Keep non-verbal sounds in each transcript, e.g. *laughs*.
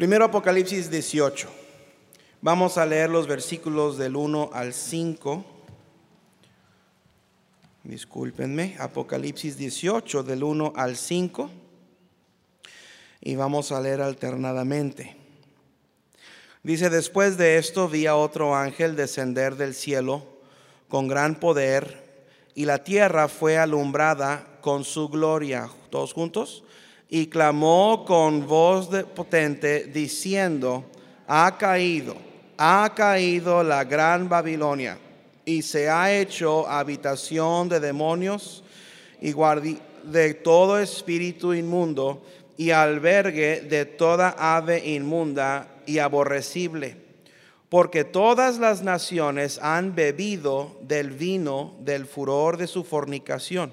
Primero Apocalipsis 18. Vamos a leer los versículos del 1 al 5. Discúlpenme, Apocalipsis 18 del 1 al 5. Y vamos a leer alternadamente. Dice, después de esto vi a otro ángel descender del cielo con gran poder y la tierra fue alumbrada con su gloria. Todos juntos. Y clamó con voz de potente diciendo, ha caído, ha caído la gran Babilonia y se ha hecho habitación de demonios y de todo espíritu inmundo y albergue de toda ave inmunda y aborrecible, porque todas las naciones han bebido del vino del furor de su fornicación,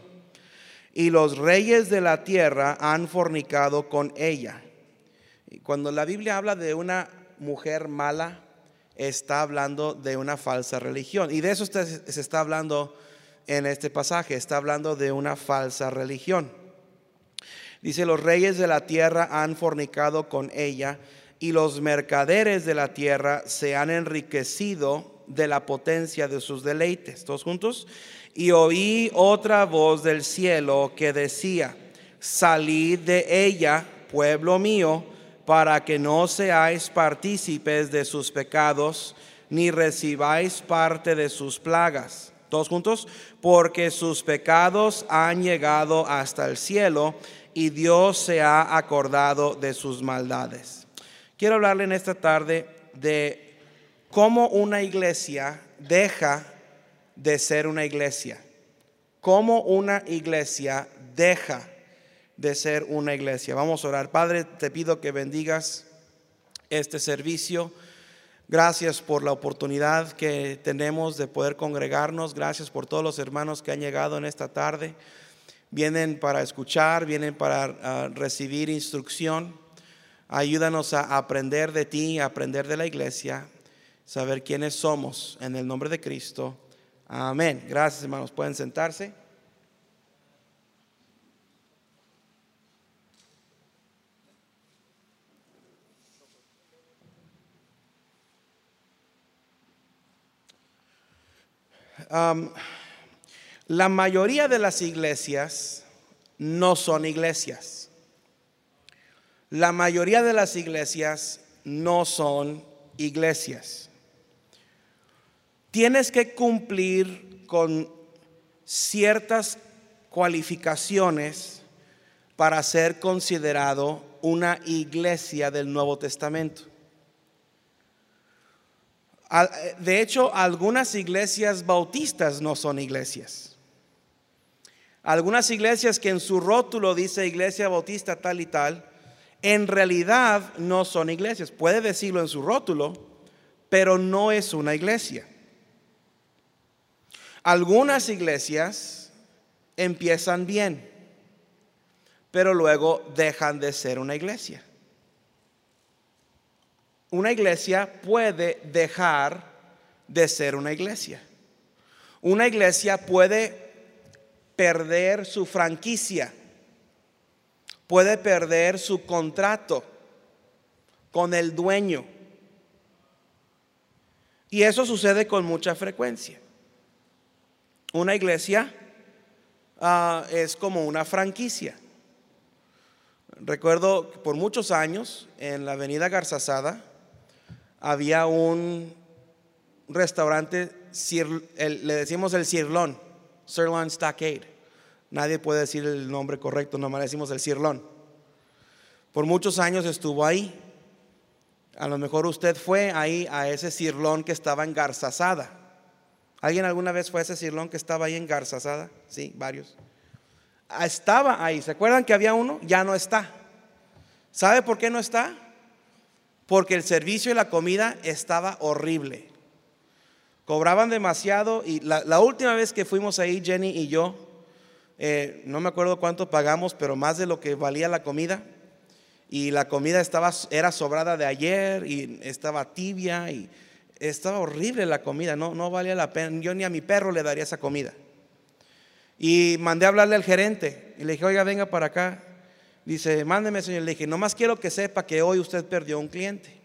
y los reyes de la tierra han fornicado con ella. Cuando la Biblia habla de una mujer mala, está hablando de una falsa religión. Y de eso se está hablando en este pasaje, está hablando de una falsa religión. Dice, los reyes de la tierra han fornicado con ella y los mercaderes de la tierra se han enriquecido de la potencia de sus deleites. ¿Todos juntos? Y oí otra voz del cielo que decía, salid de ella, pueblo mío, para que no seáis partícipes de sus pecados, ni recibáis parte de sus plagas. Todos juntos, porque sus pecados han llegado hasta el cielo y Dios se ha acordado de sus maldades. Quiero hablarle en esta tarde de cómo una iglesia deja de ser una iglesia. Cómo una iglesia deja de ser una iglesia. Vamos a orar. Padre, te pido que bendigas este servicio. Gracias por la oportunidad que tenemos de poder congregarnos. Gracias por todos los hermanos que han llegado en esta tarde. Vienen para escuchar, vienen para ah, recibir instrucción. Ayúdanos a aprender de ti, a aprender de la iglesia, saber quiénes somos en el nombre de Cristo. Amén. Gracias hermanos. Pueden sentarse. la mayoría de las iglesias no son iglesias. La mayoría de las iglesias no son iglesias. Tienes que cumplir con ciertas cualificaciones para ser considerado una iglesia del Nuevo Testamento. De hecho, algunas iglesias bautistas no son iglesias. Algunas iglesias que en su rótulo dice iglesia bautista tal y tal, en realidad no son iglesias. Puede decirlo en su rótulo, pero no es una iglesia. Algunas iglesias empiezan bien, pero luego dejan de ser una iglesia. Una iglesia puede dejar de ser una iglesia. Una iglesia puede perder su franquicia puede perder su contrato con el dueño. Y eso sucede con mucha frecuencia. Una iglesia ah, es como una franquicia. Recuerdo que por muchos años en la avenida Garzazada había un restaurante, le decimos el Cirlón, Sirloin Stockade. Nadie puede decir el nombre correcto, nomás decimos el cirlón. Por muchos años estuvo ahí. A lo mejor usted fue ahí a ese cirlón que estaba en Garzazada. ¿Alguien alguna vez fue a ese cirlón que estaba ahí en Garzazada? Sí, varios. Ah, estaba ahí. ¿Se acuerdan que había uno? Ya no está. ¿Sabe por qué no está? Porque el servicio y la comida estaba horrible. Cobraban demasiado y la, la última vez que fuimos ahí, Jenny y yo, eh, no me acuerdo cuánto pagamos, pero más de lo que valía la comida. Y la comida estaba, era sobrada de ayer y estaba tibia y estaba horrible la comida, no, no valía la pena. Yo ni a mi perro le daría esa comida. Y mandé a hablarle al gerente y le dije, oiga, venga para acá. Dice, mándeme, señor. Le dije, nomás quiero que sepa que hoy usted perdió un cliente.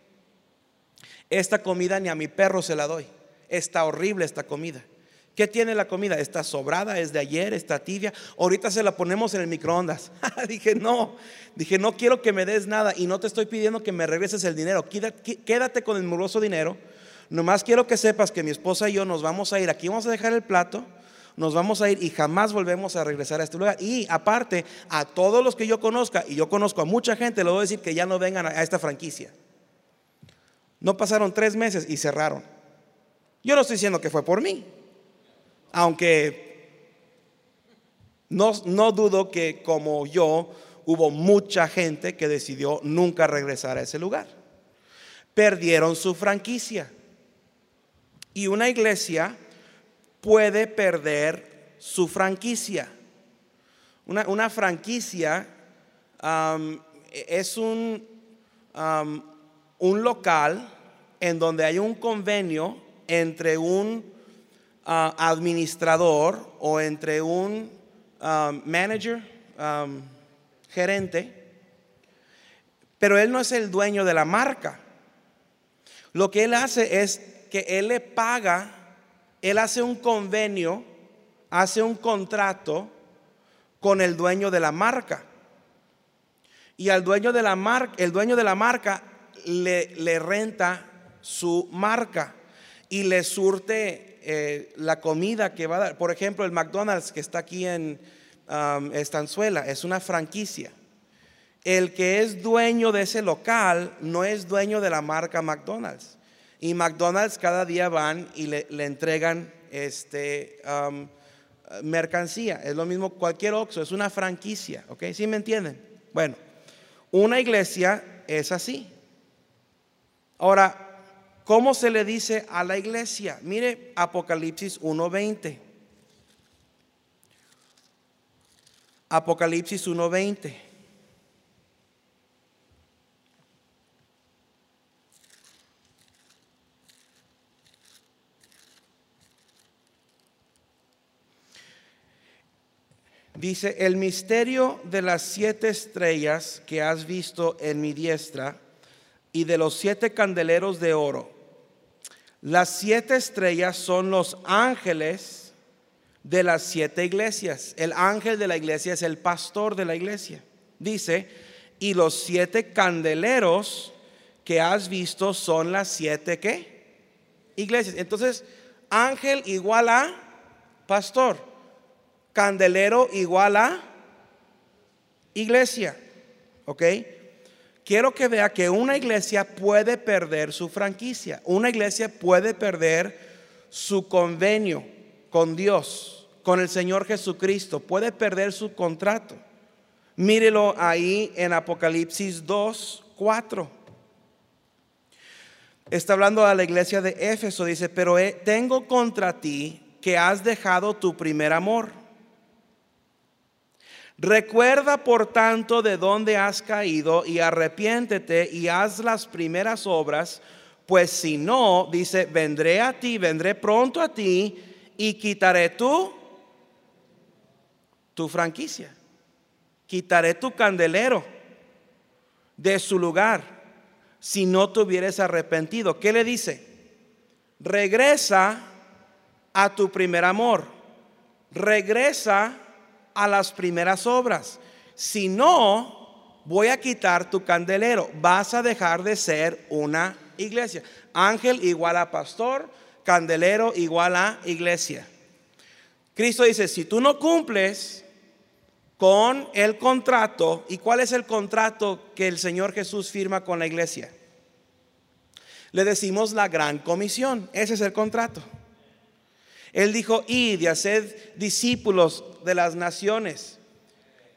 Esta comida ni a mi perro se la doy. Está horrible esta comida. ¿Qué tiene la comida? Está sobrada, es de ayer, está tibia. Ahorita se la ponemos en el microondas. *laughs* dije, no, dije, no quiero que me des nada y no te estoy pidiendo que me regreses el dinero. Quédate con el muroso dinero. Nomás quiero que sepas que mi esposa y yo nos vamos a ir. Aquí vamos a dejar el plato nos vamos a ir y jamás volvemos a regresar a este lugar. Y aparte, a todos los que yo conozca, y yo conozco a mucha gente, le voy a decir que ya no vengan a esta franquicia. No pasaron tres meses y cerraron. Yo no estoy diciendo que fue por mí, aunque no, no dudo que como yo hubo mucha gente que decidió nunca regresar a ese lugar. Perdieron su franquicia. Y una iglesia puede perder su franquicia. Una, franquicia es un, un local en donde hay un convenio entre un ah, administrador o entre un manager, gerente, pero él no es el dueño de la marca. Lo que él hace es que él le paga él hace un convenio, hace un contrato con el dueño de la marca. Y al dueño de la marca, el dueño de la marca le, renta su marca y le surte eh, la comida que va a dar. Por ejemplo, el McDonald's que está aquí en um, Estanzuela es una franquicia. El que es dueño de ese local no es dueño de la marca McDonald's. Y McDonald's cada día van y le, entregan este, um, mercancía. Es lo mismo cualquier Oxxo, es una franquicia. ¿Ok? ¿Sí me entienden? Bueno, una iglesia es así. Ahora, ¿cómo se le dice a la iglesia? Mire Apocalipsis 1.20. Apocalipsis 1.20. Dice, el misterio de las siete estrellas que has visto en mi diestra y de los siete candeleros de oro. Las siete estrellas son los ángeles de las siete iglesias. El ángel de la iglesia es el pastor de la iglesia. Dice, y los siete candeleros que has visto son las siete qué? Iglesias. Entonces, ángel igual a pastor candelero igual a iglesia. ¿Ok? Quiero que vea que una iglesia puede perder su franquicia. Una iglesia puede perder su convenio con Dios, con el Señor Jesucristo. Puede perder su contrato. Mírelo ahí en Apocalipsis 2, 4. Está hablando a la iglesia de Éfeso. Dice, pero tengo contra ti que has dejado tu primer amor. Recuerda por tanto de dónde has caído y arrepiéntete y haz las primeras obras, pues si no, dice, vendré a ti, vendré pronto a ti y quitaré tú tu franquicia, quitaré tu candelero de su lugar si no te hubieras arrepentido. ¿Qué le dice? Regresa a tu primer amor, regresa a las primeras obras. Si no, voy a quitar tu candelero. Vas a dejar de ser una iglesia. Ángel igual a pastor, candelero igual a iglesia. Cristo dice, si tú no cumples con el contrato, ¿y cuál es el contrato que el Señor Jesús firma con la iglesia? Le decimos la gran comisión, ese es el contrato. Él dijo, id y haced discípulos de las naciones.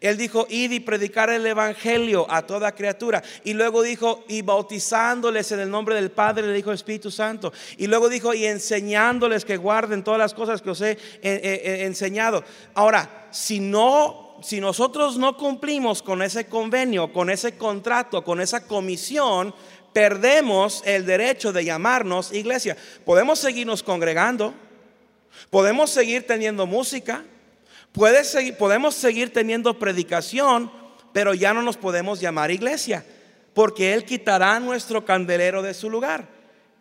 Él dijo, id y predicar el Evangelio a toda criatura. Y luego dijo, y bautizándoles en el nombre del Padre, le dijo Espíritu Santo. Y luego dijo, y enseñándoles que guarden todas las cosas que os he enseñado. Ahora, si no, si nosotros no cumplimos con ese convenio, con ese contrato, con esa comisión, perdemos el derecho de llamarnos iglesia. Podemos seguirnos congregando Podemos seguir teniendo música, podemos seguir teniendo predicación, pero ya no nos podemos llamar iglesia, porque Él quitará nuestro candelero de su lugar.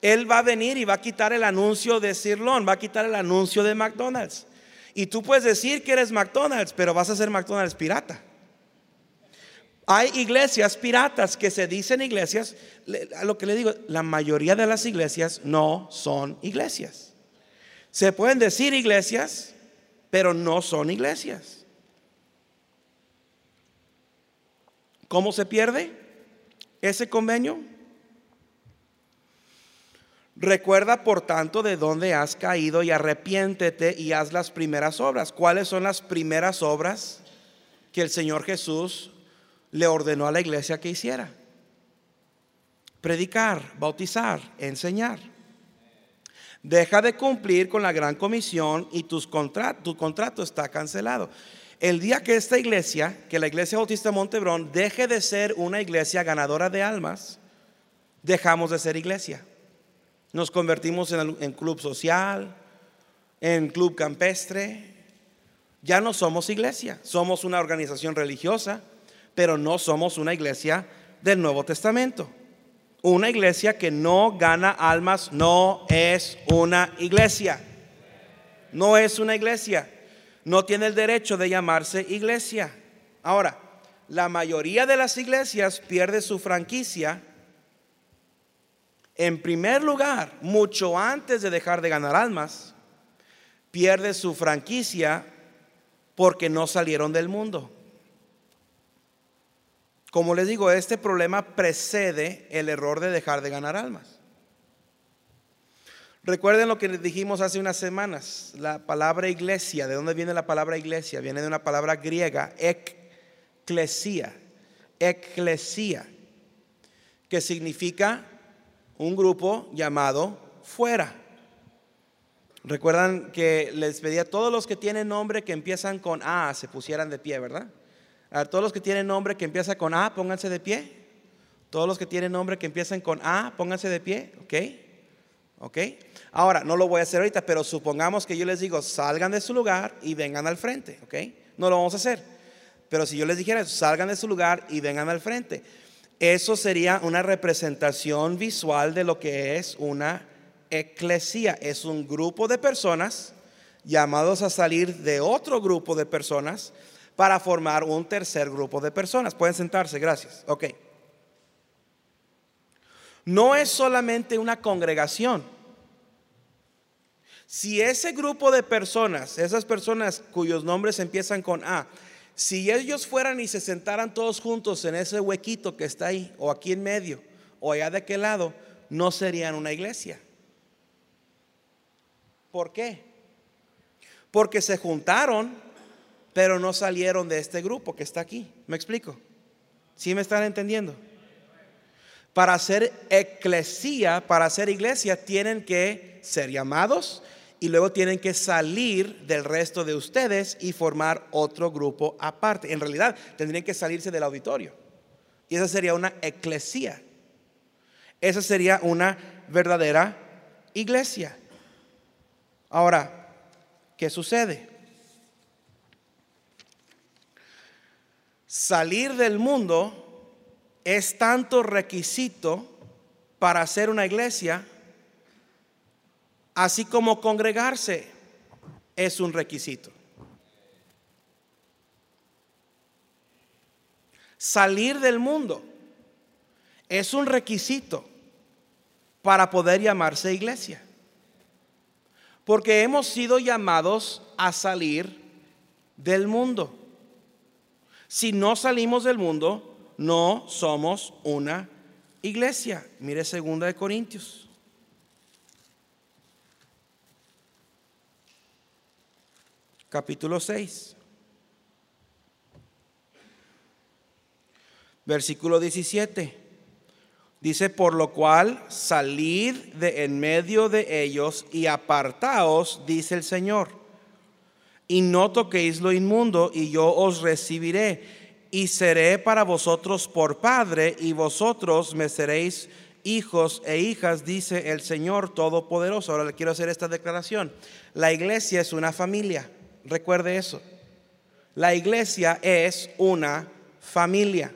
Él va a venir y va a quitar el anuncio de Sirlón, va a quitar el anuncio de McDonald's. Y tú puedes decir que eres McDonald's, pero vas a ser McDonald's pirata. Hay iglesias piratas que se dicen iglesias. A lo que le digo, la mayoría de las iglesias no son iglesias. Se pueden decir iglesias, pero no son iglesias. ¿Cómo se pierde ese convenio? Recuerda, por tanto, de dónde has caído y arrepiéntete y haz las primeras obras. ¿Cuáles son las primeras obras que el Señor Jesús le ordenó a la iglesia que hiciera? Predicar, bautizar, enseñar. Deja de cumplir con la gran comisión y tu contrato está cancelado. El día que esta iglesia, que la iglesia bautista Montebrón, deje de ser una iglesia ganadora de almas, dejamos de ser iglesia. Nos convertimos en, club social, en club campestre. Ya no somos iglesia, somos una organización religiosa, pero no somos una iglesia del Nuevo Testamento. Una iglesia que no gana almas no es una iglesia. No es una iglesia. No tiene el derecho de llamarse iglesia. Ahora, la mayoría de las iglesias pierde su franquicia en primer lugar, mucho antes de dejar de ganar almas, pierde su franquicia porque no salieron del mundo. Como les digo, este problema precede el error de dejar de ganar almas. Recuerden lo que les dijimos hace unas semanas, la palabra iglesia, ¿de dónde viene la palabra iglesia? Viene de una palabra griega, eclesia, eclesia, que significa un grupo llamado fuera. Recuerdan que les pedía a todos los que tienen nombre que empiezan con A se pusieran de pie, ¿verdad? A todos los que tienen nombre que empieza con A, pónganse de pie. Todos los que tienen nombre que empiezan con A, pónganse de pie, ¿ok? ¿Ok? Ahora, no lo voy a hacer ahorita, pero supongamos que yo les digo, salgan de su lugar y vengan al frente, ¿ok? No lo vamos a hacer. Pero si yo les dijera, salgan de su lugar y vengan al frente. Eso sería una representación visual de lo que es una eclesía. Es un grupo de personas llamados a salir de otro grupo de personas para formar un tercer grupo de personas. Pueden sentarse, gracias. Ok. No es solamente una congregación. Si ese grupo de personas, esas personas cuyos nombres empiezan con A, si ellos fueran y se sentaran todos juntos en ese huequito que está ahí, o aquí en medio, o allá de aquel lado, no serían una iglesia. ¿Por qué? Porque se juntaron, pero no salieron de este grupo que está aquí. ¿Me explico? ¿Sí me están entendiendo? Para ser eclesía, para ser iglesia, tienen que ser llamados, y luego tienen que salir del resto de ustedes y formar otro grupo aparte. En realidad, tendrían que salirse del auditorio. Y esa sería una eclesía. Esa sería una verdadera iglesia. Ahora, ¿qué sucede? Salir del mundo es tanto requisito para ser una iglesia así como congregarse es un requisito. Salir del mundo es un requisito para poder llamarse iglesia. Porque hemos sido llamados a salir del mundo. Si no salimos del mundo, no somos una iglesia. Mire segunda de Corintios. capítulo 6. Versículo 17. Dice, por lo cual salid de en medio de ellos y apartaos, dice el Señor, y no toquéis lo inmundo, y yo os recibiré, y seré para vosotros por Padre, y vosotros me seréis hijos e hijas, dice el Señor Todopoderoso. Ahora le quiero hacer esta declaración. La iglesia es una familia. Recuerde eso. La iglesia es una familia.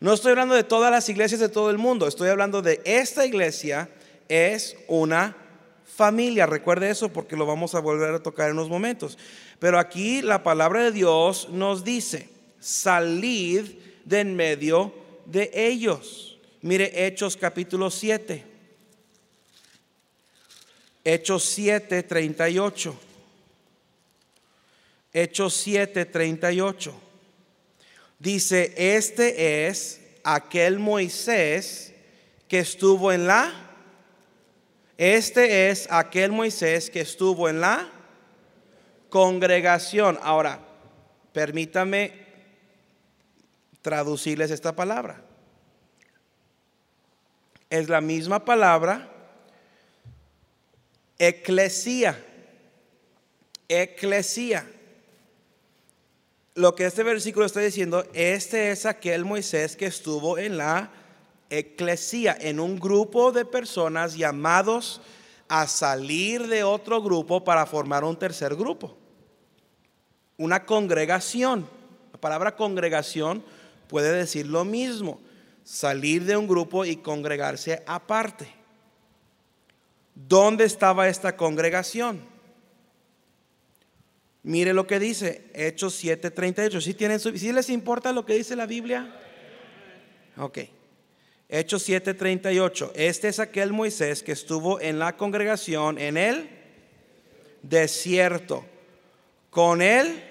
No estoy hablando de todas las iglesias de todo el mundo, estoy hablando de esta iglesia es una familia. Recuerde eso porque lo vamos a volver a tocar en unos momentos. Pero aquí la palabra de Dios nos dice, salid de en medio de ellos. Mire Hechos capítulo 7. Hechos 7, 38. Hechos 7, 38. Dice, este es aquel Moisés que estuvo en la... Este es aquel Moisés que estuvo en la congregación. Ahora, permítame traducirles esta palabra. Es la misma palabra, eclesía. Eclesía lo que este versículo está diciendo, este es aquel Moisés que estuvo en la eclesía, en un grupo de personas llamados a salir de otro grupo para formar un tercer grupo. Una congregación. La palabra congregación puede decir lo mismo, salir de un grupo y congregarse aparte. ¿Dónde estaba esta congregación? Mire lo que dice Hechos 7:38. ¿Sí, tienen ¿Sí les importa lo que dice la Biblia? Ok. Hechos 7:38. Este es aquel Moisés que estuvo en la congregación en el desierto con el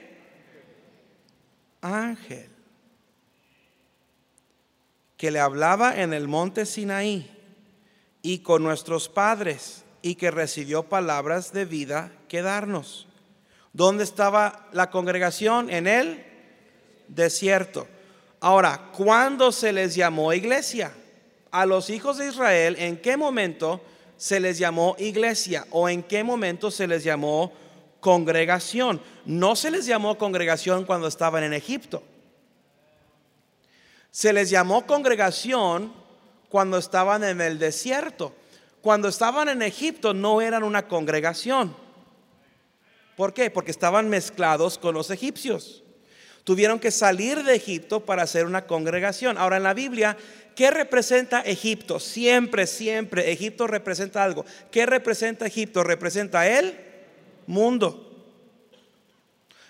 ángel que le hablaba en el monte Sinaí y con nuestros padres y que recibió palabras de vida que darnos. ¿Dónde estaba la congregación? En el desierto. Ahora, ¿cuándo se les llamó iglesia? A los hijos de Israel, ¿en qué momento se les llamó iglesia? ¿O en qué momento se les llamó congregación? No se les llamó congregación cuando estaban en Egipto. Se les llamó congregación cuando estaban en el desierto. Cuando estaban en Egipto no eran una congregación ¿Por qué? Porque estaban mezclados con los egipcios. Tuvieron que salir de Egipto para hacer una congregación. Ahora en la Biblia, ¿qué representa Egipto? Siempre, siempre, Egipto representa algo. ¿Qué representa Egipto? Representa el mundo.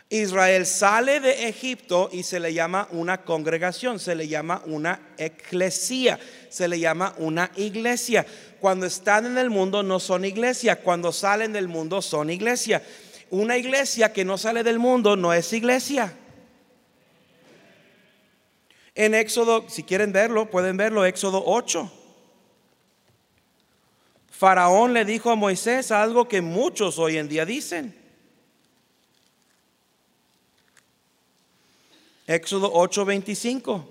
Israel sale de Egipto y se le llama una congregación, se le llama una eclesía, se le llama una iglesia. Cuando están en el mundo no son iglesia, cuando salen del mundo son iglesia una iglesia que no sale del mundo no es iglesia. En Éxodo, si quieren verlo, pueden verlo, Éxodo 8. Faraón le dijo a Moisés algo que muchos hoy en día dicen. Éxodo 8:25.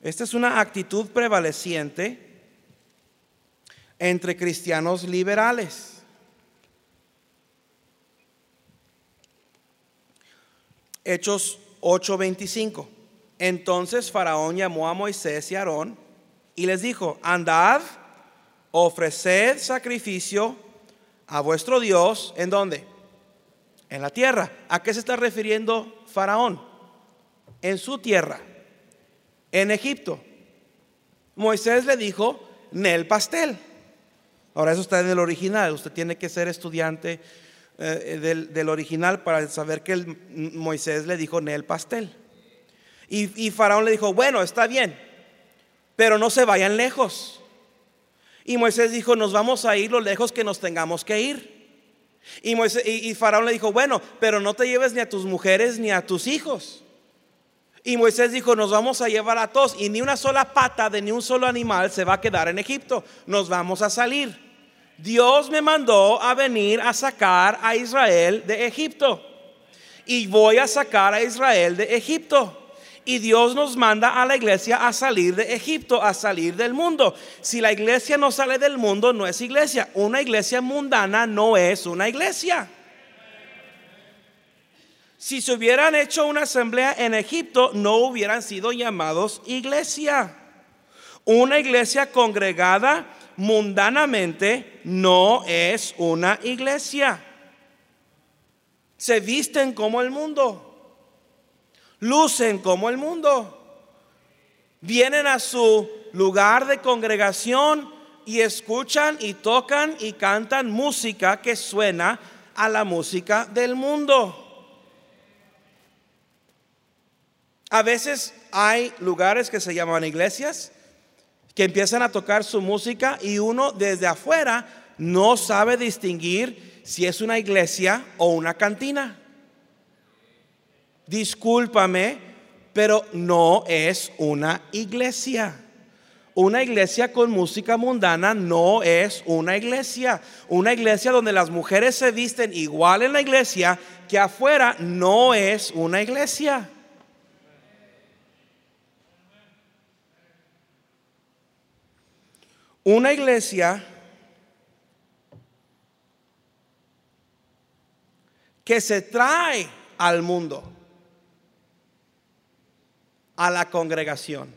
Esta es una actitud prevaleciente entre cristianos liberales. Hechos 8:25. Entonces Faraón llamó a Moisés y Aarón y les dijo, andad, ofreced sacrificio a vuestro Dios, ¿en dónde? En la tierra. ¿A qué se está refiriendo Faraón? En su tierra, en Egipto. Moisés le dijo, Nel pastel. Ahora eso está en el original, usted tiene que ser estudiante eh, del, original para saber que el, Moisés le dijo en el pastel. Y, Faraón le dijo, bueno, está bien, pero no se vayan lejos. Y Moisés dijo, nos vamos a ir lo lejos que nos tengamos que ir. Y, Moisés, y, Faraón le dijo, bueno, pero no te lleves ni a tus mujeres ni a tus hijos. Y Moisés dijo, nos vamos a llevar a todos y ni una sola pata de ni un solo animal se va a quedar en Egipto. Nos vamos a salir. Dios me mandó a venir a sacar a Israel de Egipto. Y voy a sacar a Israel de Egipto. Y Dios nos manda a la iglesia a salir de Egipto, a salir del mundo. Si la iglesia no sale del mundo, no es iglesia. Una iglesia mundana no es una iglesia. Si se hubieran hecho una asamblea en Egipto, no hubieran sido llamados iglesia. Una iglesia congregada mundanamente no es una iglesia. Se visten como el mundo, lucen como el mundo. Vienen a su lugar de congregación y escuchan y tocan y cantan música que suena a la música del mundo. A veces hay lugares que se llaman iglesias que empiezan a tocar su música y uno desde afuera no sabe distinguir si es una iglesia o una cantina. Discúlpame, pero no es una iglesia. Una iglesia con música mundana no es una iglesia. Una iglesia donde las mujeres se visten igual en la iglesia que afuera no es una iglesia. Una iglesia que se trae al mundo, a la congregación,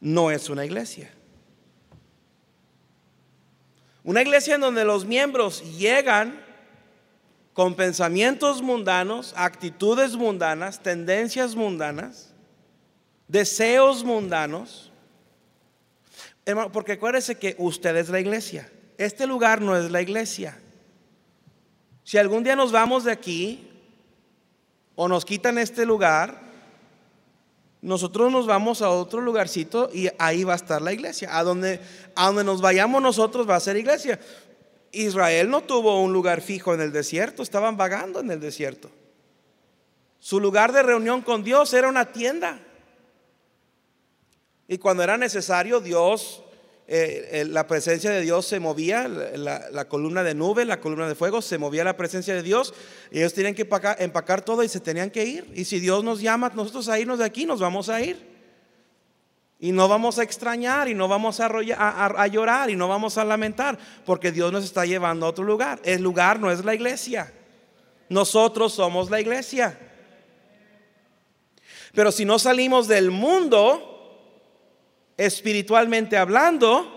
no es una iglesia. Una iglesia en donde los miembros llegan con pensamientos mundanos, actitudes mundanas, tendencias mundanas, deseos mundanos, Hermano, porque acuérdese que usted es la iglesia. Este lugar no es la iglesia. Si algún día nos vamos de aquí o nos quitan este lugar, nosotros nos vamos a otro lugarcito y ahí va a estar la iglesia. A donde, a donde nos vayamos nosotros va a ser iglesia. Israel no tuvo un lugar fijo en el desierto, estaban vagando en el desierto. Su lugar de reunión con Dios era una tienda. Y cuando era necesario, Dios, eh, la presencia de Dios se movía, la, columna de nube, la columna de fuego, se movía la presencia de Dios. Y ellos tenían que empacar, empacar todo y se tenían que ir. Y si Dios nos llama nosotros a irnos de aquí, nos vamos a ir. Y no vamos a extrañar y no vamos a, a, llorar y no vamos a lamentar porque Dios nos está llevando a otro lugar. El lugar no es la iglesia. Nosotros somos la iglesia. Pero si no salimos del mundo, espiritualmente hablando,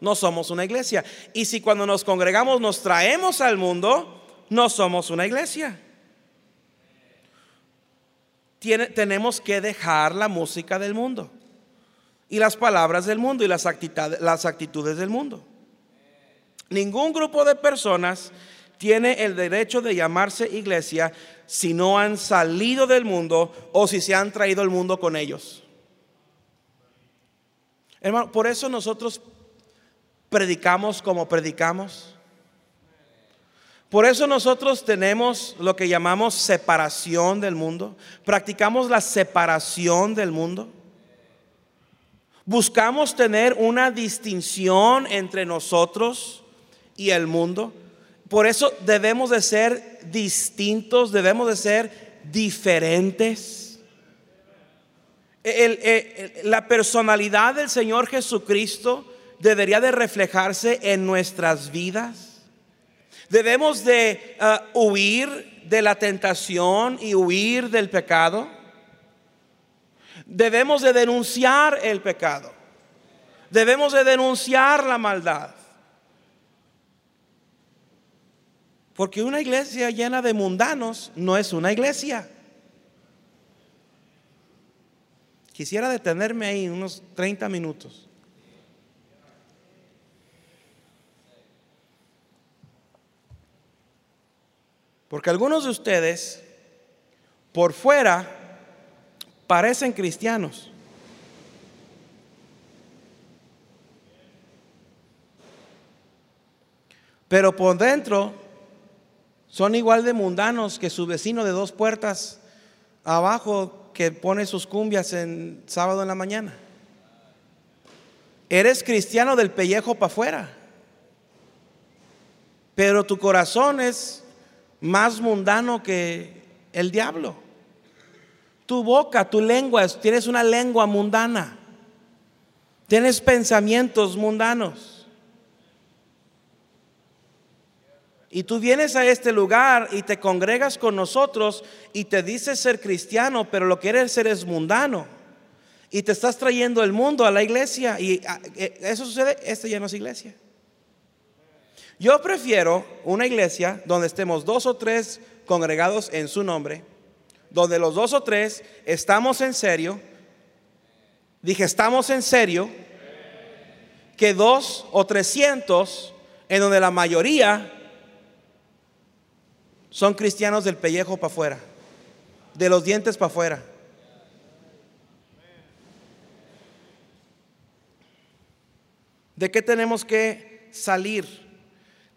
no somos una iglesia. Y si cuando nos congregamos nos traemos al mundo, no somos una iglesia. tenemos que dejar la música del mundo y las palabras del mundo y las, las actitudes del mundo. Ningún grupo de personas tiene el derecho de llamarse iglesia si no han salido del mundo o si se han traído el mundo con ellos. Hermano, por eso nosotros predicamos como predicamos. Por eso nosotros tenemos lo que llamamos separación del mundo. Practicamos la separación del mundo. Buscamos tener una distinción entre nosotros y el mundo. Por eso debemos de ser distintos, debemos de ser diferentes la personalidad del Señor Jesucristo debería de reflejarse en nuestras vidas. Debemos de ah, huir de la tentación y huir del pecado. Debemos de denunciar el pecado. Debemos de denunciar la maldad. Porque una iglesia llena de mundanos no es una iglesia. Quisiera detenerme ahí unos 30 minutos. Porque algunos de ustedes por fuera parecen cristianos. Pero por dentro son igual de mundanos que su vecino de dos puertas abajo que pone sus cumbias en sábado en la mañana. Eres cristiano del pellejo para afuera, pero tu corazón es más mundano que el diablo. Tu boca, tu lengua, tienes una lengua mundana. Tienes pensamientos mundanos. Y tú vienes a este lugar y te congregas con nosotros y te dices ser cristiano, pero lo que eres ser es mundano. Y te estás trayendo el mundo a la iglesia. Y ah, eh, eso sucede, esta ya no es iglesia. Yo prefiero una iglesia donde estemos dos o tres congregados en su nombre, donde los dos o tres estamos en serio, Dije, ¿estamos en serio? Que dos o trescientos, en donde la mayoría son cristianos del pellejo para afuera, de los dientes para afuera. ¿De qué tenemos que salir?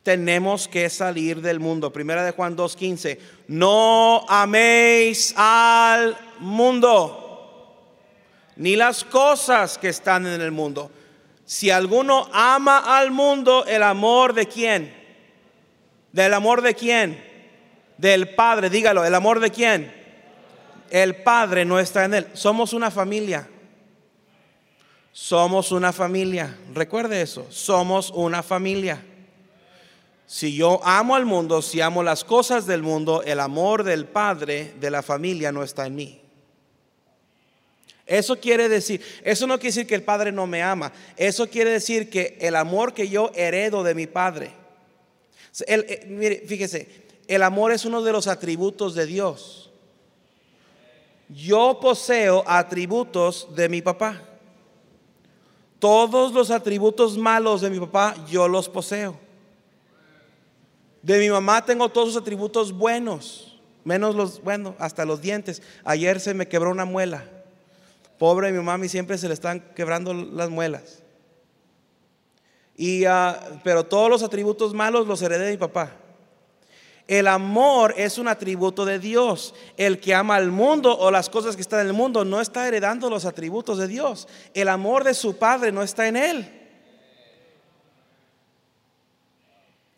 Tenemos que salir del mundo. Primera de Juan 2.15. No améis al mundo, ni las cosas que están en el mundo. Si alguno ama al mundo, el amor de quién? ¿Del amor de quién? Del Padre, dígalo, ¿el amor de quién? El Padre no está en él. Somos una familia. Somos una familia. Recuerde eso. Somos una familia. Si yo amo al mundo, si amo las cosas del mundo, el amor del Padre de la familia no está en mí. Eso quiere decir, eso no quiere decir que el Padre no me ama. Eso quiere decir que el amor que yo heredo de mi Padre. Eh, mire, fíjese, el amor es uno de los atributos de Dios. Yo poseo atributos de mi papá. Todos los atributos malos de mi papá yo los poseo. De mi mamá tengo todos los atributos buenos, menos los, bueno, hasta los dientes. Ayer se me quebró una muela. Pobre mi mamá, y siempre se le están quebrando las muelas. Y, ah, pero todos los atributos malos los heredé de mi papá. El amor es un atributo de Dios. El que ama al mundo o las cosas que están en el mundo no está heredando los atributos de Dios. El amor de su Padre no está en él.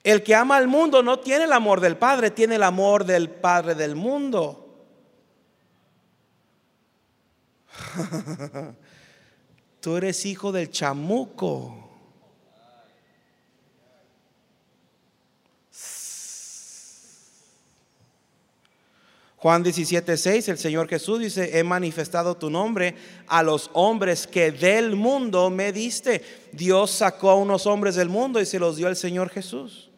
El que ama al mundo no tiene el amor del Padre, tiene el amor del Padre del mundo. *laughs* Tú eres hijo del chamuco. Juan 17, 6, el Señor Jesús dice, he manifestado tu nombre a los hombres que del mundo me diste. Dios sacó a unos hombres del mundo y se los dio el Señor Jesús.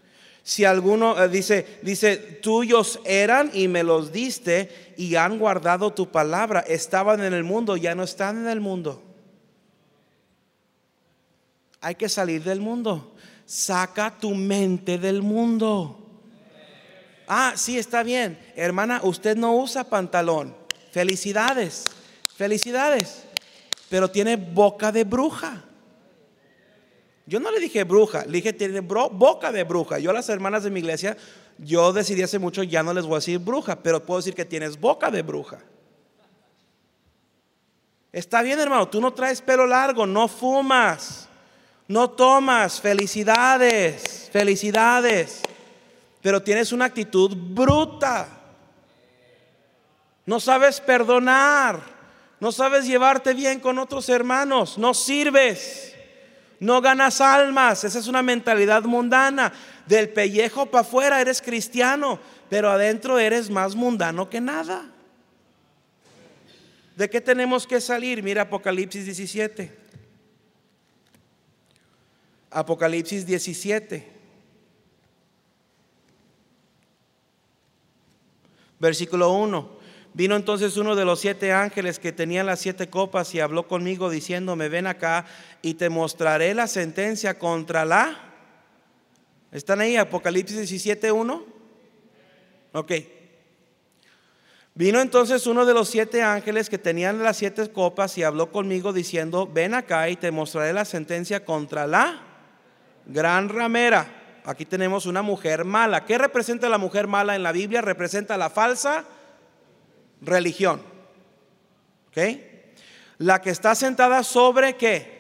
Si alguno eh, dice, dice, tuyos eran y me los diste y han guardado tu palabra, estaban en el mundo, ya no están en el mundo. Hay que salir del mundo. Saca tu mente del mundo. Ah, sí, está bien. Hermana, usted no usa pantalón. Felicidades, felicidades. Pero tiene boca de bruja. Yo no le dije bruja, le dije tiene boca de bruja. Yo a las hermanas de mi iglesia, yo decidí hace mucho, ya no les voy a decir bruja, pero puedo decir que tienes boca de bruja. Está bien, hermano, tú no traes pelo largo, no fumas, no tomas. Felicidades, felicidades pero tienes una actitud bruta. No sabes perdonar, no sabes llevarte bien con otros hermanos, no sirves, no ganas almas. Esa es una mentalidad mundana. Del pellejo para afuera eres cristiano, pero adentro eres más mundano que nada. ¿De qué tenemos que salir? Mira Apocalipsis 17. Apocalipsis 17. Versículo 1. Vino entonces uno de los siete ángeles que tenían las siete copas y habló conmigo diciéndome, ven acá y te mostraré la sentencia contra la... ¿Están ahí? Apocalipsis 17, 1. Ok. Vino entonces uno de los siete ángeles que tenían las siete copas y habló conmigo diciendo, ven acá y te mostraré la sentencia contra la gran ramera aquí tenemos una mujer mala. ¿Qué representa la mujer mala en la Biblia? Representa la falsa religión. ¿Ok? La que está sentada sobre qué?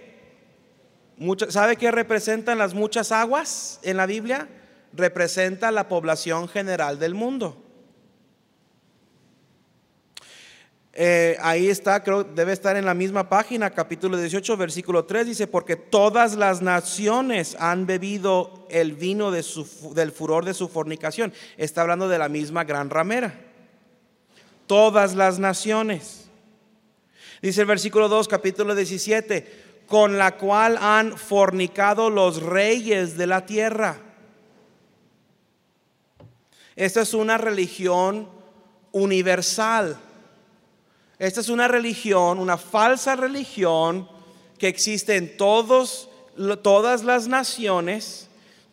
¿Sabe qué representan las muchas aguas en la Biblia? Representa la población general del mundo. Eh, ahí está, creo, debe estar en la misma página, capítulo 18, versículo 3, dice, porque todas las naciones han bebido el vino de del furor de su fornicación. Está hablando de la misma gran ramera. Todas las naciones. Dice el versículo 2, capítulo 17, con la cual han fornicado los reyes de la tierra. Esta es una religión universal Esta es una religión, una falsa religión que existe en todos, todas las naciones.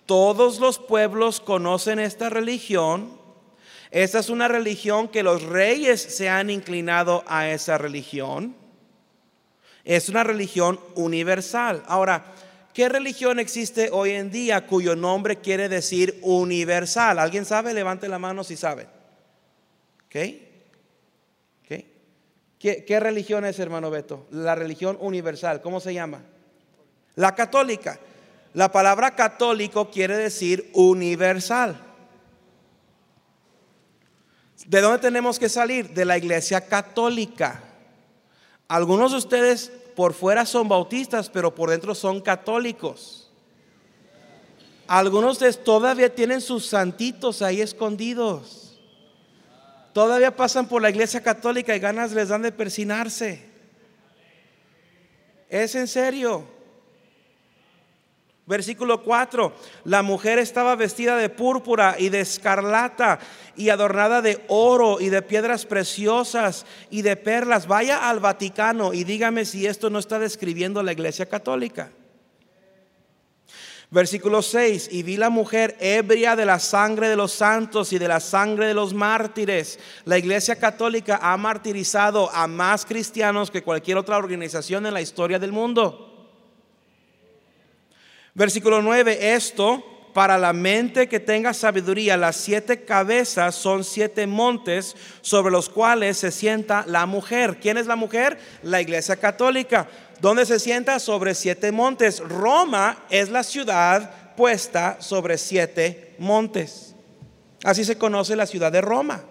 Todos los pueblos conocen esta religión. Esta es una religión que los reyes se han inclinado a esa religión. Es una religión universal. Ahora, ¿qué religión existe hoy en día cuyo nombre quiere decir universal? ¿Alguien sabe? Levante la mano si sabe. ¿Ok? ¿Qué, religión es, hermano Beto? La religión universal. ¿Cómo se llama? La católica. La palabra católico quiere decir universal. ¿De dónde tenemos que salir? De la iglesia católica. Algunos de ustedes por fuera son bautistas, pero por dentro son católicos. Algunos de ustedes todavía tienen sus santitos ahí escondidos. Todavía pasan por la iglesia católica y ganas les dan de persinarse. Es en serio. Versículo 4, la mujer estaba vestida de púrpura y de escarlata y adornada de oro y de piedras preciosas y de perlas. Vaya al Vaticano y dígame si esto no está describiendo la iglesia católica. Versículo 6, y vi la mujer ebria de la sangre de los santos y de la sangre de los mártires. La iglesia católica ha martirizado a más cristianos que cualquier otra organización en la historia del mundo. Versículo 9, esto para la mente que tenga sabiduría, las siete cabezas son siete montes sobre los cuales se sienta la mujer. ¿Quién es la mujer? La iglesia católica. ¿Dónde se sienta? Sobre siete montes. Roma es la ciudad puesta sobre siete montes. Así se conoce la ciudad de Roma.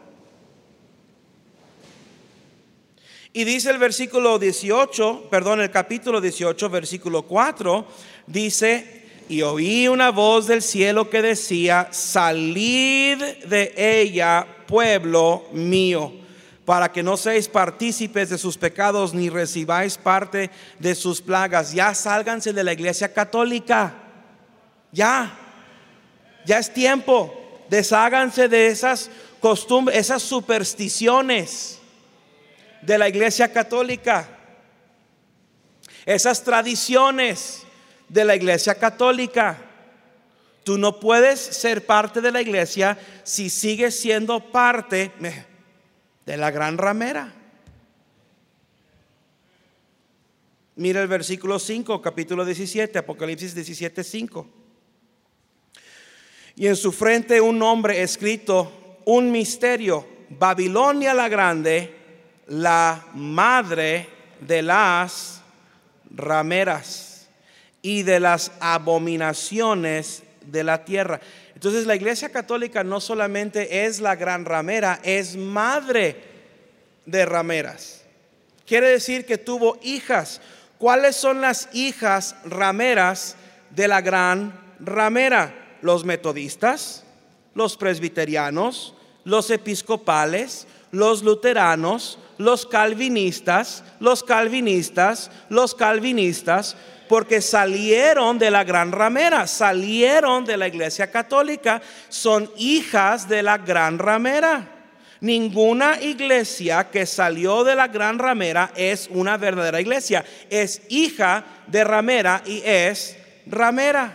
Y dice el versículo 18, perdón, el capítulo 18, versículo 4, dice, y oí una voz del cielo que decía, salid de ella, pueblo mío para que no seáis partícipes de sus pecados ni recibáis parte de sus plagas. Ya sálganse de la iglesia católica. Ya. Ya es tiempo. Desháganse de esas costumbres, esas supersticiones de la iglesia católica. Esas tradiciones de la iglesia católica. Tú no puedes ser parte de la iglesia si sigues siendo parte de la gran ramera. Mira el versículo 5, capítulo 17, Apocalipsis 17, 5. Y en su frente un nombre escrito, un misterio, Babilonia la grande, la madre de las rameras y de las abominaciones de la tierra. Entonces la iglesia católica no solamente es la gran ramera, es madre de rameras. Quiere decir que tuvo hijas. ¿Cuáles son las hijas rameras de la gran ramera? Los metodistas, los presbiterianos, los episcopales, los luteranos, los calvinistas, los calvinistas, los calvinistas, porque salieron de la gran ramera, salieron de la iglesia católica, son hijas de la gran ramera. Ninguna iglesia que salió de la gran ramera es una verdadera iglesia, es hija de ramera y es ramera.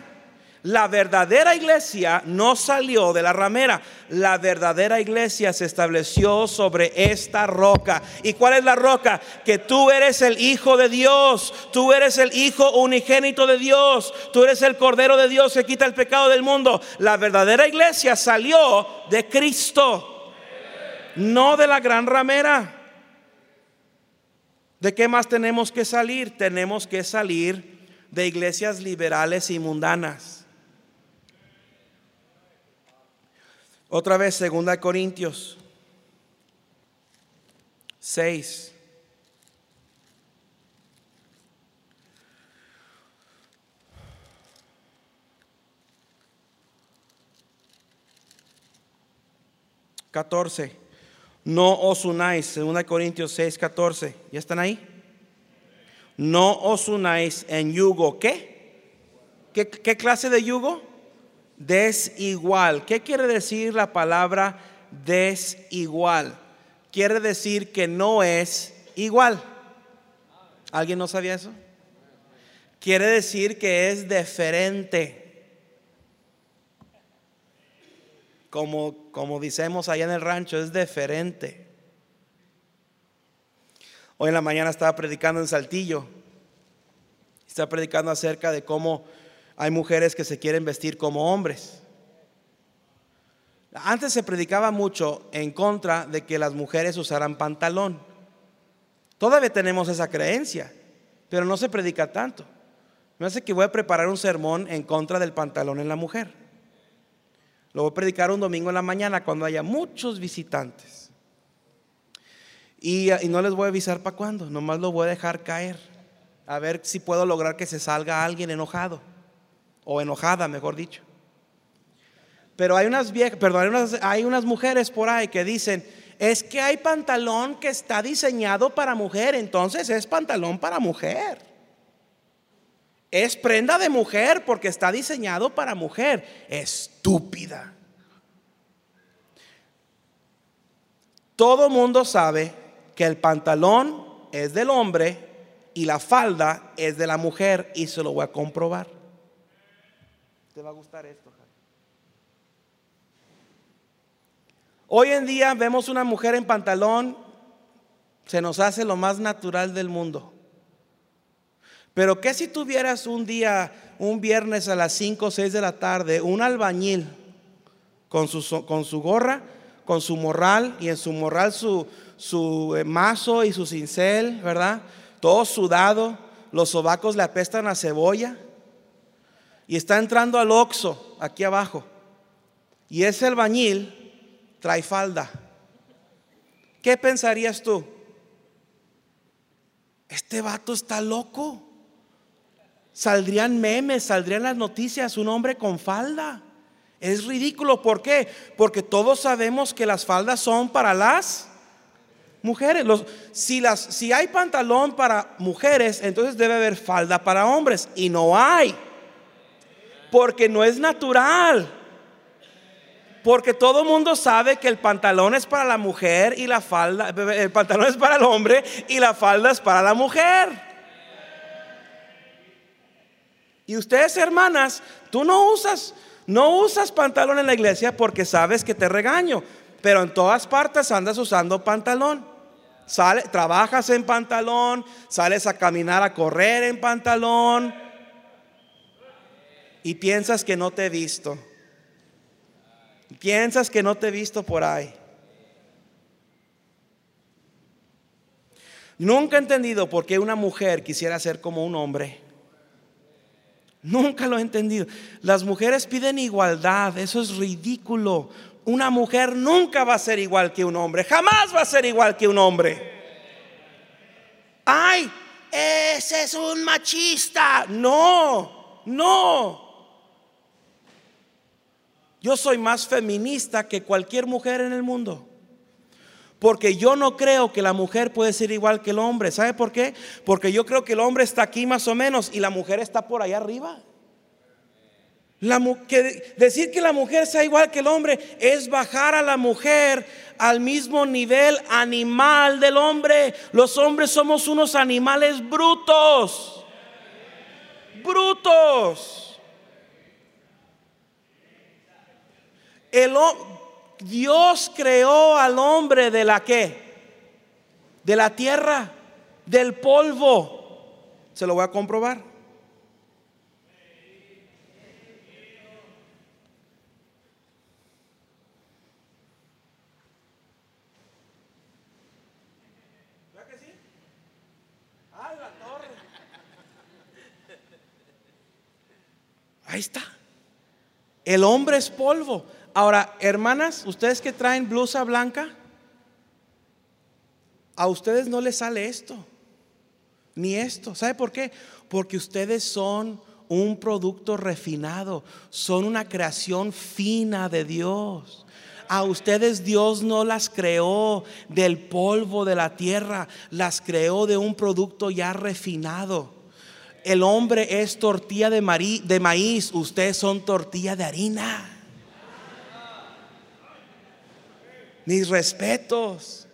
La verdadera iglesia no salió de la ramera. La verdadera iglesia se estableció sobre esta roca. ¿Y cuál es la roca? Que tú eres el Hijo de Dios. Tú eres el Hijo unigénito de Dios. Tú eres el Cordero de Dios que quita el pecado del mundo. La verdadera iglesia salió de Cristo. No de la gran ramera. ¿De qué más tenemos que salir? Tenemos que salir de iglesias liberales y mundanas. Otra vez, segunda Corintios 6. Catorce. No os unáis. Segunda Corintios 6, 14. ¿Ya están ahí? No os unáis en yugo. ¿Qué? ¿Qué, qué clase de yugo? Desigual. ¿Qué quiere decir la palabra desigual? Quiere decir que no es igual. ¿Alguien no sabía eso? Quiere decir que es diferente. Como, como decimos allá en el rancho, es diferente. Hoy en la mañana estaba predicando en Saltillo. Estaba predicando acerca de cómo hay mujeres que se quieren vestir como hombres. Antes se predicaba mucho en contra de que las mujeres usaran pantalón. Todavía tenemos esa creencia, pero no se predica tanto. Me hace que voy a preparar un sermón en contra del pantalón en la mujer. Lo voy a predicar un domingo en la mañana cuando haya muchos visitantes. Y, no les voy a avisar para cuándo, nomás lo voy a dejar caer. A ver si puedo lograr que se salga alguien enojado. O enojada, mejor dicho. Pero hay unas viejas, perdón, hay unas, hay unas mujeres por ahí que dicen, es que hay pantalón que está diseñado para mujer, entonces es pantalón para mujer. Es prenda de mujer porque está diseñado para mujer. Estúpida. Todo mundo sabe que el pantalón es del hombre y la falda es de la mujer y se lo voy a comprobar. Te va a gustar esto. Hoy en día vemos una mujer en pantalón, se nos hace lo más natural del mundo. Pero ¿qué si tuvieras un día, un viernes a las 5 o 6 de la tarde, un albañil con su, con su gorra, con su morral y en su morral su, su eh, mazo y su cincel, ¿verdad? Todo sudado, los sobacos le apestan a cebolla y está entrando al oxo aquí abajo. Y ese albañil trae falda. ¿Qué pensarías tú? Este vato está loco. Saldrían memes, saldrían las noticias, un hombre con falda. Es ridículo, ¿por qué? Porque todos sabemos que las faldas son para las mujeres. si, las, si hay pantalón para mujeres, entonces debe haber falda para hombres. Y no hay. Porque no es natural. Porque todo el mundo sabe que el pantalón es para la mujer y la falda, el pantalón es para el hombre y la falda es para la mujer. Y ustedes, hermanas, tú no usas, no usas pantalón en la iglesia porque sabes que te regaño, pero en todas partes andas usando pantalón. Sale, trabajas en pantalón, sales a caminar, a correr en pantalón y piensas que no te he visto. Piensas que no te he visto por ahí. Nunca he entendido por qué una mujer quisiera ser como un hombre. Nunca lo he entendido. Las mujeres piden igualdad, eso es ridículo. Una mujer nunca va a ser igual que un hombre, jamás va a ser igual que un hombre. Ay, ese es un machista. No, no. Yo soy más feminista que cualquier mujer en el mundo. Porque yo no creo que la mujer puede ser igual que el hombre. ¿Sabe por qué? Porque yo creo que el hombre está aquí más o menos y la mujer está por allá arriba. decir que la mujer sea igual que el hombre es bajar a la mujer al mismo nivel animal del hombre. Los hombres somos unos animales brutos. Brutos. El, Dios creó al hombre de la qué? De la tierra, del polvo. Se lo voy a comprobar. Ah. Ahí está. El hombre es polvo. Ahora, hermanas, ustedes que traen blusa blanca, a ustedes no les sale esto, ni esto. ¿Sabe por qué? Porque ustedes son un producto refinado, son una creación fina de Dios. A ustedes Dios no las creó del polvo de la tierra, las creó de un producto ya refinado. El hombre es tortilla de, maíz, ustedes son tortilla de harina. Mis respetos.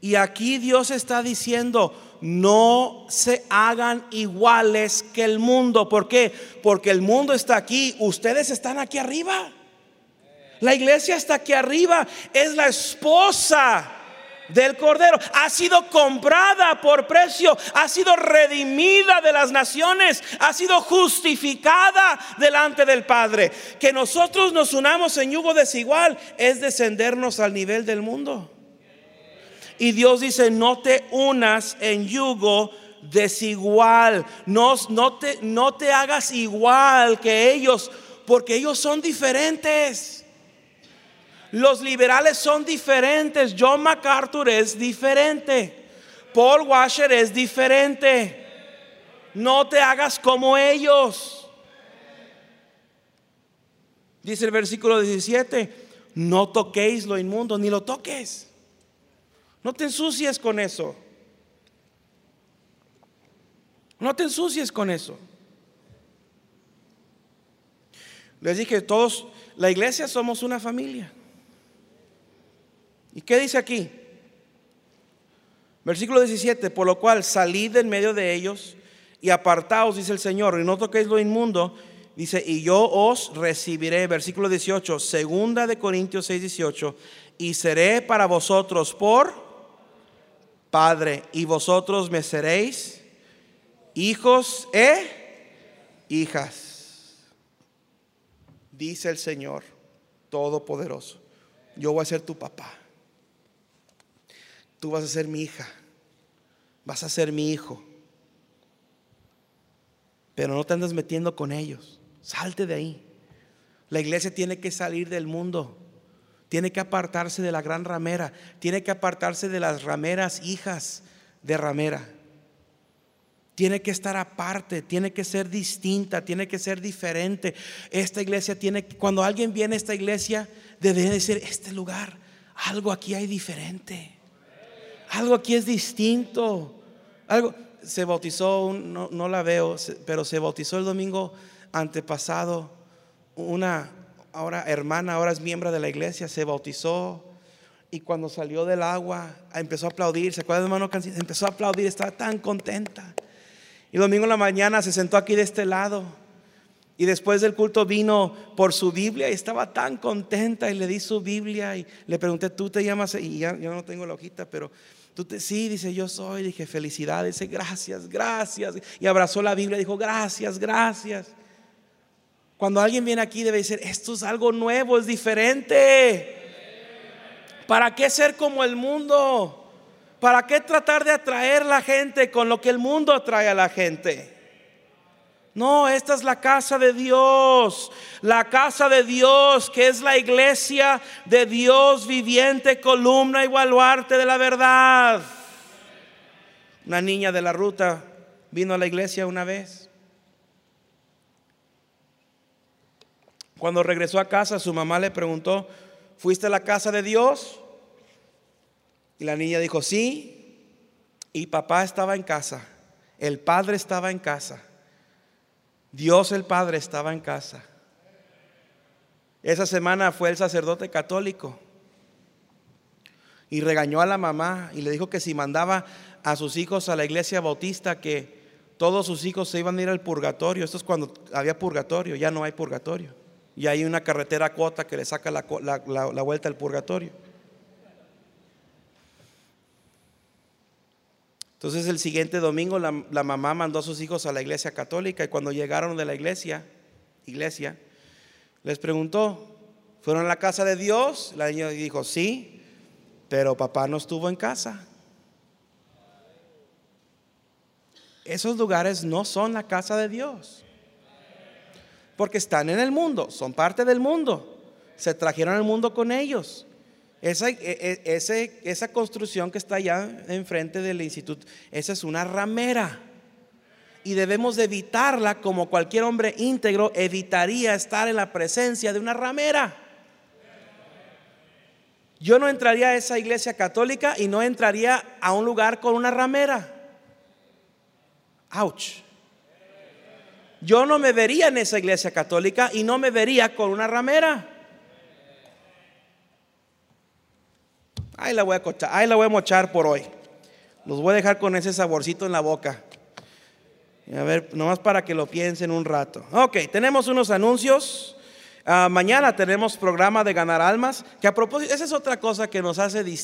Y aquí Dios está diciendo, no se hagan iguales que el mundo. ¿Por qué? Porque el mundo está aquí, ustedes están aquí arriba. La iglesia está aquí arriba, es la esposa del Cordero. Ha sido comprada por precio, ha sido redimida de las naciones, ha sido justificada delante del Padre. Que nosotros nos unamos en yugo desigual es descendernos al nivel del mundo. Y Dios dice, no te unas en yugo desigual, no, te, no te hagas igual que ellos, porque ellos son diferentes. Los liberales son diferentes. John MacArthur es diferente. Paul Washer es diferente. No te hagas como ellos. Dice el versículo 17, no toquéis lo inmundo, ni lo toques. No te ensucies con eso. No te ensucies con eso. Les dije, todos, la iglesia somos una familia. ¿Y qué dice aquí? Versículo 17, por lo cual salid en medio de ellos y apartaos, dice el Señor, y no toquéis lo inmundo, dice, y yo os recibiré, versículo 18, segunda de Corintios 6, 18, y seré para vosotros por Padre, y vosotros me seréis hijos e hijas, dice el Señor Todopoderoso, yo voy a ser tu papá tú vas a ser mi hija, vas a ser mi hijo. Pero no te andas metiendo con ellos, salte de ahí. La iglesia tiene que salir del mundo, tiene que apartarse de la gran ramera, tiene que apartarse de las rameras hijas de ramera. Tiene que estar aparte, tiene que ser distinta, tiene que ser diferente. Esta iglesia tiene, cuando alguien viene a esta iglesia, debe decir, este lugar, algo aquí hay diferente algo aquí es distinto. Algo se bautizó, no, la veo, pero se bautizó el domingo antepasado una ahora hermana, ahora es miembro de la iglesia, se bautizó y cuando salió del agua empezó a aplaudir, ¿se acuerdan hermano? Empezó a aplaudir, estaba tan contenta. Y el domingo en la mañana se sentó aquí de este lado y después del culto vino por su Biblia y estaba tan contenta y le di su Biblia y le pregunté, ¿tú te llamas? Y ya, yo no tengo la hojita, pero Tú te, sí, dice, yo soy. Dije, felicidades. Dice, gracias, gracias. Y abrazó la Biblia y dijo, gracias, gracias. Cuando alguien viene aquí debe decir, esto es algo nuevo, es diferente. ¿Para qué ser como el mundo? ¿Para qué tratar de atraer a la gente con lo que el mundo atrae a la gente? No, esta es la casa de Dios, la casa de Dios que es la iglesia de Dios viviente, columna y baluarte de la verdad. Una niña de la ruta vino a la iglesia una vez. Cuando regresó a casa, su mamá le preguntó, ¿fuiste a la casa de Dios? Y la niña dijo, sí. Y papá estaba en casa, el padre estaba en casa. Dios el Padre estaba en casa. Esa semana fue el sacerdote católico y regañó a la mamá y le dijo que si mandaba a sus hijos a la iglesia bautista que todos sus hijos se iban a ir al purgatorio. Esto es cuando había purgatorio, ya no hay purgatorio. Y hay una carretera cuota que le saca la, la vuelta al purgatorio. Entonces el siguiente domingo la, mamá mandó a sus hijos a la iglesia católica y cuando llegaron de la iglesia, iglesia, les preguntó, ¿fueron a la casa de Dios? La niña dijo, sí, pero papá no estuvo en casa. Esos lugares no son la casa de Dios. Porque están en el mundo, son parte del mundo. Se trajeron al mundo con ellos. Esa, e, e, esa construcción que está allá enfrente del instituto, esa es una ramera. Y debemos evitarla como cualquier hombre íntegro evitaría estar en la presencia de una ramera. Yo no entraría a esa iglesia católica y no entraría a un lugar con una ramera. Ouch. Yo no me vería en esa iglesia católica y no me vería con una ramera. Ahí la voy a cochar, la voy a mochar por hoy. Los voy a dejar con ese saborcito en la boca. A ver, nomás para que lo piensen un rato. Ok, tenemos unos anuncios. Ah, mañana tenemos programa de ganar almas, que a propósito, esa es otra cosa que nos hace distintos.